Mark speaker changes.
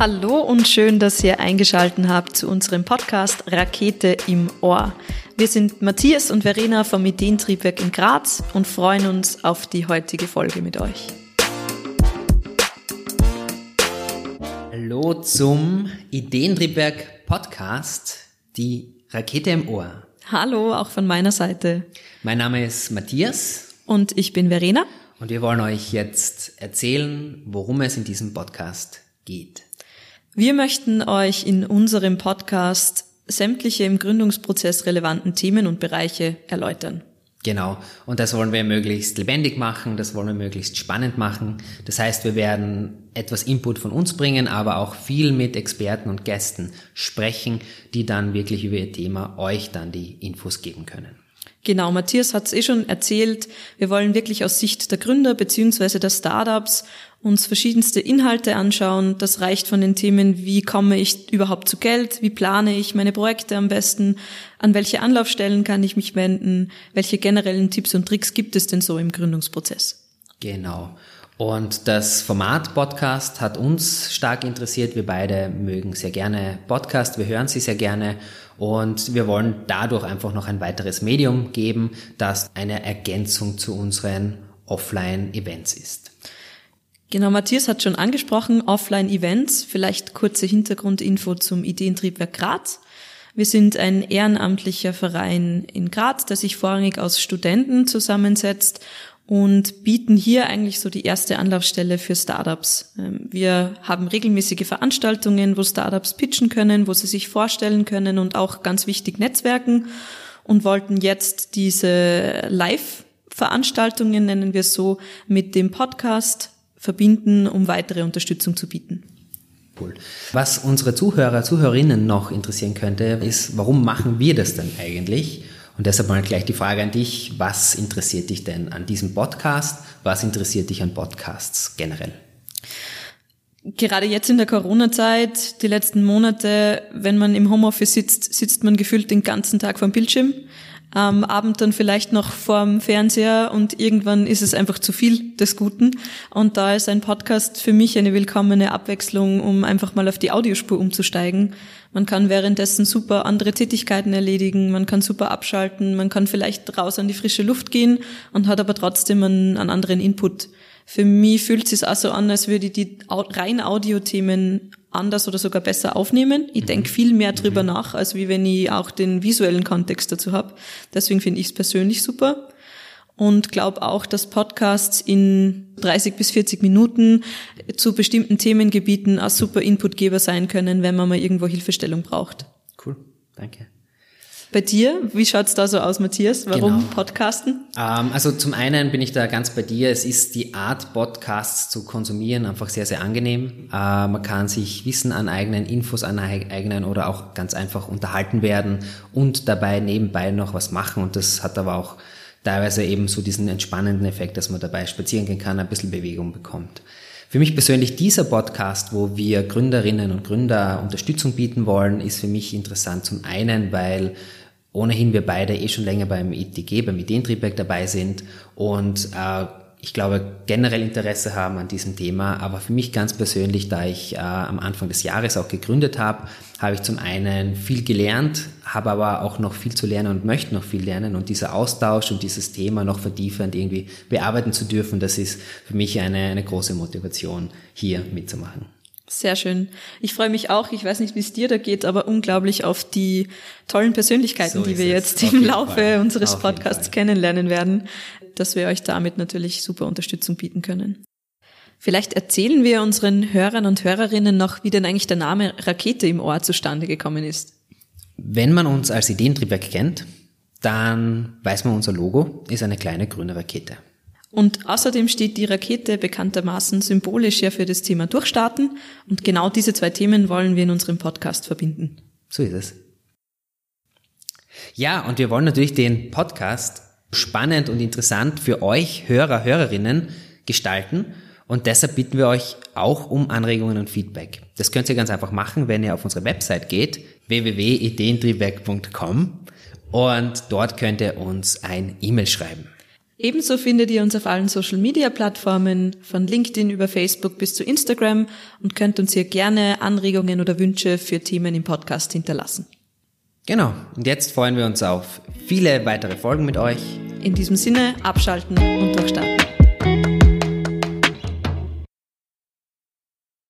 Speaker 1: Hallo und schön, dass ihr eingeschalten habt zu unserem Podcast Rakete im Ohr. Wir sind Matthias und Verena vom Ideentriebwerk in Graz und freuen uns auf die heutige Folge mit euch.
Speaker 2: Hallo zum Ideentriebwerk Podcast, die Rakete im Ohr.
Speaker 1: Hallo, auch von meiner Seite.
Speaker 2: Mein Name ist Matthias.
Speaker 1: Und ich bin Verena.
Speaker 2: Und wir wollen euch jetzt erzählen, worum es in diesem Podcast geht.
Speaker 1: Wir möchten euch in unserem Podcast sämtliche im Gründungsprozess relevanten Themen und Bereiche erläutern.
Speaker 2: Genau. Und das wollen wir möglichst lebendig machen, das wollen wir möglichst spannend machen. Das heißt, wir werden etwas Input von uns bringen, aber auch viel mit Experten und Gästen sprechen, die dann wirklich über ihr Thema euch dann die Infos geben können.
Speaker 1: Genau, Matthias hat es eh schon erzählt. Wir wollen wirklich aus Sicht der Gründer beziehungsweise der Startups uns verschiedenste Inhalte anschauen. Das reicht von den Themen, wie komme ich überhaupt zu Geld, wie plane ich meine Projekte am besten, an welche Anlaufstellen kann ich mich wenden, welche generellen Tipps und Tricks gibt es denn so im Gründungsprozess.
Speaker 2: Genau. Und das Format Podcast hat uns stark interessiert. Wir beide mögen sehr gerne Podcast, wir hören sie sehr gerne und wir wollen dadurch einfach noch ein weiteres Medium geben, das eine Ergänzung zu unseren Offline-Events ist.
Speaker 1: Genau, Matthias hat schon angesprochen, Offline-Events. Vielleicht kurze Hintergrundinfo zum Ideentriebwerk Graz. Wir sind ein ehrenamtlicher Verein in Graz, der sich vorrangig aus Studenten zusammensetzt und bieten hier eigentlich so die erste Anlaufstelle für Startups. Ähm, wir haben regelmäßige Veranstaltungen, wo Startups pitchen können, wo sie sich vorstellen können und auch ganz wichtig Netzwerken und wollten jetzt diese Live-Veranstaltungen, nennen wir es so, mit dem Podcast verbinden, um weitere Unterstützung zu bieten.
Speaker 2: Cool. Was unsere Zuhörer, Zuhörerinnen noch interessieren könnte, ist, warum machen wir das denn eigentlich? Und deshalb mal gleich die Frage an dich, was interessiert dich denn an diesem Podcast? Was interessiert dich an Podcasts generell?
Speaker 1: Gerade jetzt in der Corona-Zeit, die letzten Monate, wenn man im Homeoffice sitzt, sitzt man gefühlt den ganzen Tag vor dem Bildschirm am Abend dann vielleicht noch vorm Fernseher und irgendwann ist es einfach zu viel des Guten. Und da ist ein Podcast für mich eine willkommene Abwechslung, um einfach mal auf die Audiospur umzusteigen. Man kann währenddessen super andere Tätigkeiten erledigen, man kann super abschalten, man kann vielleicht raus an die frische Luft gehen und hat aber trotzdem einen, einen anderen Input. Für mich fühlt es sich auch so an, als würde ich die rein Audiothemen anders oder sogar besser aufnehmen. Ich mhm. denke viel mehr drüber mhm. nach, als wie wenn ich auch den visuellen Kontext dazu habe. Deswegen finde ich es persönlich super und glaube auch, dass Podcasts in 30 bis 40 Minuten zu bestimmten Themengebieten ein super Inputgeber sein können, wenn man mal irgendwo Hilfestellung braucht.
Speaker 2: Cool, danke.
Speaker 1: Bei dir, wie schaut's da so aus, Matthias? Warum genau. Podcasten?
Speaker 2: Ähm, also zum einen bin ich da ganz bei dir. Es ist die Art, Podcasts zu konsumieren, einfach sehr, sehr angenehm. Äh, man kann sich Wissen aneignen, Infos aneignen oder auch ganz einfach unterhalten werden und dabei nebenbei noch was machen. Und das hat aber auch teilweise eben so diesen entspannenden Effekt, dass man dabei spazieren gehen kann, ein bisschen Bewegung bekommt. Für mich persönlich dieser Podcast, wo wir Gründerinnen und Gründer Unterstützung bieten wollen, ist für mich interessant. Zum einen, weil ohnehin wir beide eh schon länger beim ITG, beim Ideentriebwerk dabei sind und äh, ich glaube, generell Interesse haben an diesem Thema. Aber für mich ganz persönlich, da ich äh, am Anfang des Jahres auch gegründet habe, habe ich zum einen viel gelernt, habe aber auch noch viel zu lernen und möchte noch viel lernen. Und dieser Austausch und dieses Thema noch vertiefend irgendwie bearbeiten zu dürfen, das ist für mich eine, eine große Motivation, hier mitzumachen.
Speaker 1: Sehr schön. Ich freue mich auch, ich weiß nicht, wie es dir da geht, aber unglaublich auf die tollen Persönlichkeiten, so die wir jetzt im Laufe Fall. unseres auf Podcasts kennenlernen werden, dass wir euch damit natürlich super Unterstützung bieten können. Vielleicht erzählen wir unseren Hörern und Hörerinnen noch, wie denn eigentlich der Name Rakete im Ohr zustande gekommen ist.
Speaker 2: Wenn man uns als Ideentriebwerk kennt, dann weiß man, unser Logo ist eine kleine grüne Rakete.
Speaker 1: Und außerdem steht die Rakete bekanntermaßen symbolisch ja für das Thema Durchstarten. Und genau diese zwei Themen wollen wir in unserem Podcast verbinden.
Speaker 2: So ist es. Ja, und wir wollen natürlich den Podcast spannend und interessant für euch Hörer, Hörerinnen gestalten. Und deshalb bitten wir euch auch um Anregungen und Feedback. Das könnt ihr ganz einfach machen, wenn ihr auf unsere Website geht, www.ideentriebwerk.com und dort könnt ihr uns ein E-Mail schreiben.
Speaker 1: Ebenso findet ihr uns auf allen Social-Media-Plattformen, von LinkedIn über Facebook bis zu Instagram und könnt uns hier gerne Anregungen oder Wünsche für Themen im Podcast hinterlassen.
Speaker 2: Genau, und jetzt freuen wir uns auf viele weitere Folgen mit euch.
Speaker 1: In diesem Sinne, abschalten und durchstarten.